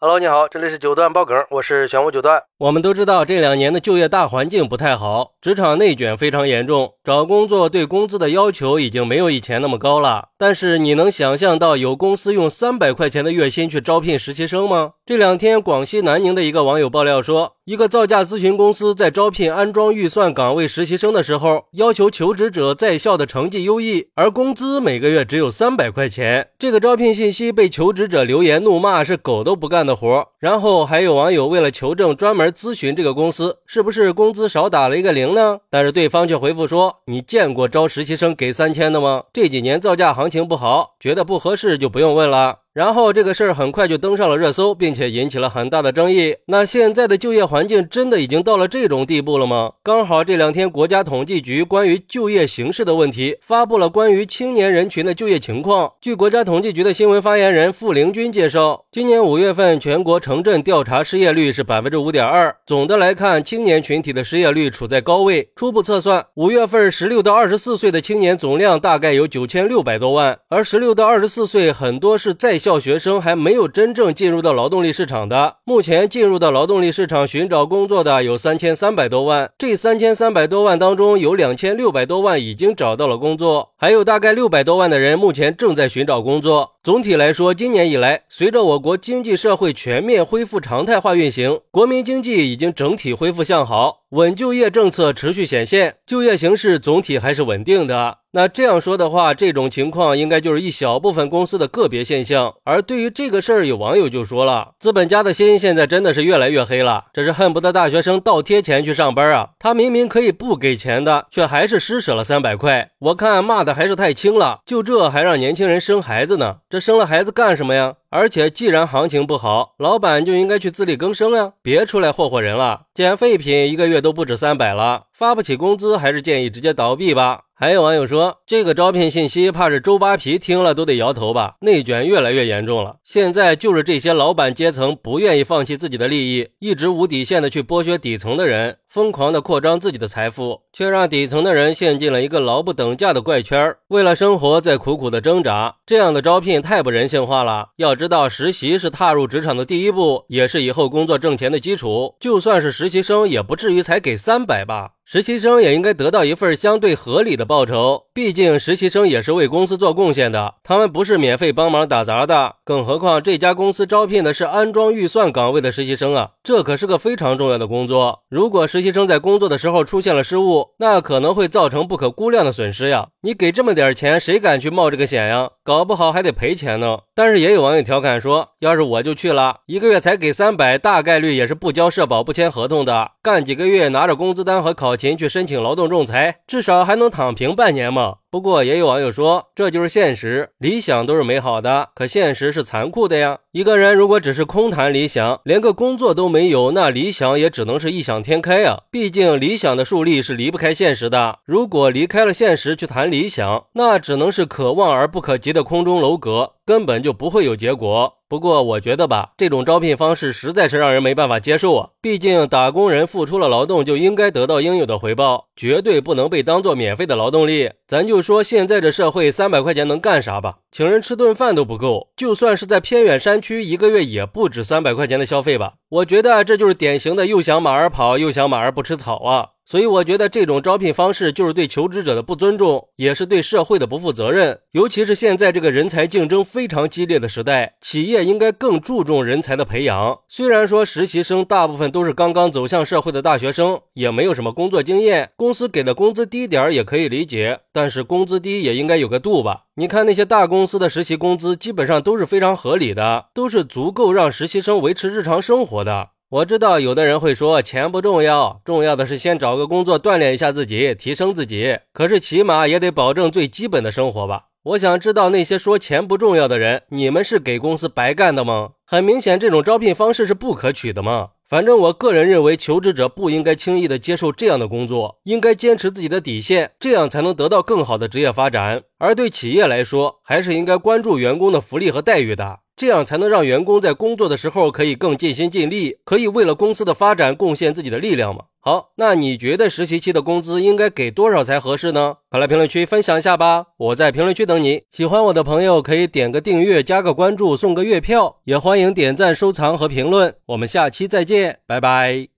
Hello，你好，这里是九段爆梗，我是玄武九段。我们都知道这两年的就业大环境不太好，职场内卷非常严重，找工作对工资的要求已经没有以前那么高了。但是你能想象到有公司用三百块钱的月薪去招聘实习生吗？这两天广西南宁的一个网友爆料说，一个造价咨询公司在招聘安装预算岗位实习生的时候，要求求职者在校的成绩优异，而工资每个月只有三百块钱。这个招聘信息被求职者留言怒骂是狗都不干的活。然后还有网友为了求证，专门咨询这个公司是不是工资少打了一个零呢？但是对方却回复说：“你见过招实习生给三千的吗？这几年造价行情不好，觉得不合适就不用问了。”然后这个事儿很快就登上了热搜，并且引起了很大的争议。那现在的就业环境真的已经到了这种地步了吗？刚好这两天国家统计局关于就业形势的问题发布了关于青年人群的就业情况。据国家统计局的新闻发言人付凌军介绍，今年五月份全国城镇调查失业率是百分之五点二。总的来看，青年群体的失业率处在高位。初步测算，五月份十六到二十四岁的青年总量大概有九千六百多万，而十六到二十四岁很多是在校。校学生还没有真正进入到劳动力市场的，目前进入到劳动力市场寻找工作的有三千三百多万，这三千三百多万当中有两千六百多万已经找到了工作，还有大概六百多万的人目前正在寻找工作。总体来说，今年以来，随着我国经济社会全面恢复常态化运行，国民经济已经整体恢复向好，稳就业政策持续显现，就业形势总体还是稳定的。那这样说的话，这种情况应该就是一小部分公司的个别现象。而对于这个事儿，有网友就说了：“资本家的心现在真的是越来越黑了，这是恨不得大学生倒贴钱去上班啊！他明明可以不给钱的，却还是施舍了三百块。我看骂的还是太轻了，就这还让年轻人生孩子呢？这生了孩子干什么呀？而且既然行情不好，老板就应该去自力更生啊，别出来霍霍人了。捡废品一个月都不止三百了，发不起工资，还是建议直接倒闭吧。”还有网友说，这个招聘信息怕是周扒皮听了都得摇头吧？内卷越来越严重了。现在就是这些老板阶层不愿意放弃自己的利益，一直无底线的去剥削底层的人，疯狂的扩张自己的财富，却让底层的人陷进了一个劳不等价的怪圈为了生活在苦苦的挣扎。这样的招聘太不人性化了。要知道，实习是踏入职场的第一步，也是以后工作挣钱的基础。就算是实习生，也不至于才给三百吧？实习生也应该得到一份相对合理的报酬，毕竟实习生也是为公司做贡献的，他们不是免费帮忙打杂的。更何况这家公司招聘的是安装预算岗位的实习生啊，这可是个非常重要的工作。如果实习生在工作的时候出现了失误，那可能会造成不可估量的损失呀。你给这么点钱，谁敢去冒这个险呀？搞不好还得赔钱呢。但是也有网友调侃说，要是我就去了，一个月才给三百，大概率也是不交社保、不签合同的，干几个月拿着工资单和考勤去申请劳动仲裁，至少还能躺平半年嘛。不过也有网友说，这就是现实，理想都是美好的，可现实是残酷的呀。一个人如果只是空谈理想，连个工作都没有，那理想也只能是异想天开呀。毕竟理想的树立是离不开现实的，如果离开了现实去谈理想，那只能是可望而不可及的空中楼阁，根本就不会有结果。不过我觉得吧，这种招聘方式实在是让人没办法接受啊！毕竟打工人付出了劳动，就应该得到应有的回报，绝对不能被当做免费的劳动力。咱就说现在这社会，三百块钱能干啥吧？请人吃顿饭都不够，就算是在偏远山区，一个月也不止三百块钱的消费吧？我觉得这就是典型的又想马儿跑，又想马儿不吃草啊！所以我觉得这种招聘方式就是对求职者的不尊重，也是对社会的不负责任。尤其是现在这个人才竞争非常激烈的时代，企业应该更注重人才的培养。虽然说实习生大部分都是刚刚走向社会的大学生，也没有什么工作经验，公司给的工资低点儿也可以理解。但是工资低也应该有个度吧？你看那些大公司的实习工资，基本上都是非常合理的，都是足够让实习生维持日常生活的。我知道有的人会说钱不重要，重要的是先找个工作锻炼一下自己，提升自己。可是起码也得保证最基本的生活吧。我想知道那些说钱不重要的人，你们是给公司白干的吗？很明显，这种招聘方式是不可取的嘛。反正我个人认为，求职者不应该轻易的接受这样的工作，应该坚持自己的底线，这样才能得到更好的职业发展。而对企业来说，还是应该关注员工的福利和待遇的。这样才能让员工在工作的时候可以更尽心尽力，可以为了公司的发展贡献自己的力量嘛？好，那你觉得实习期的工资应该给多少才合适呢？快来评论区分享一下吧！我在评论区等你。喜欢我的朋友可以点个订阅、加个关注、送个月票，也欢迎点赞、收藏和评论。我们下期再见，拜拜。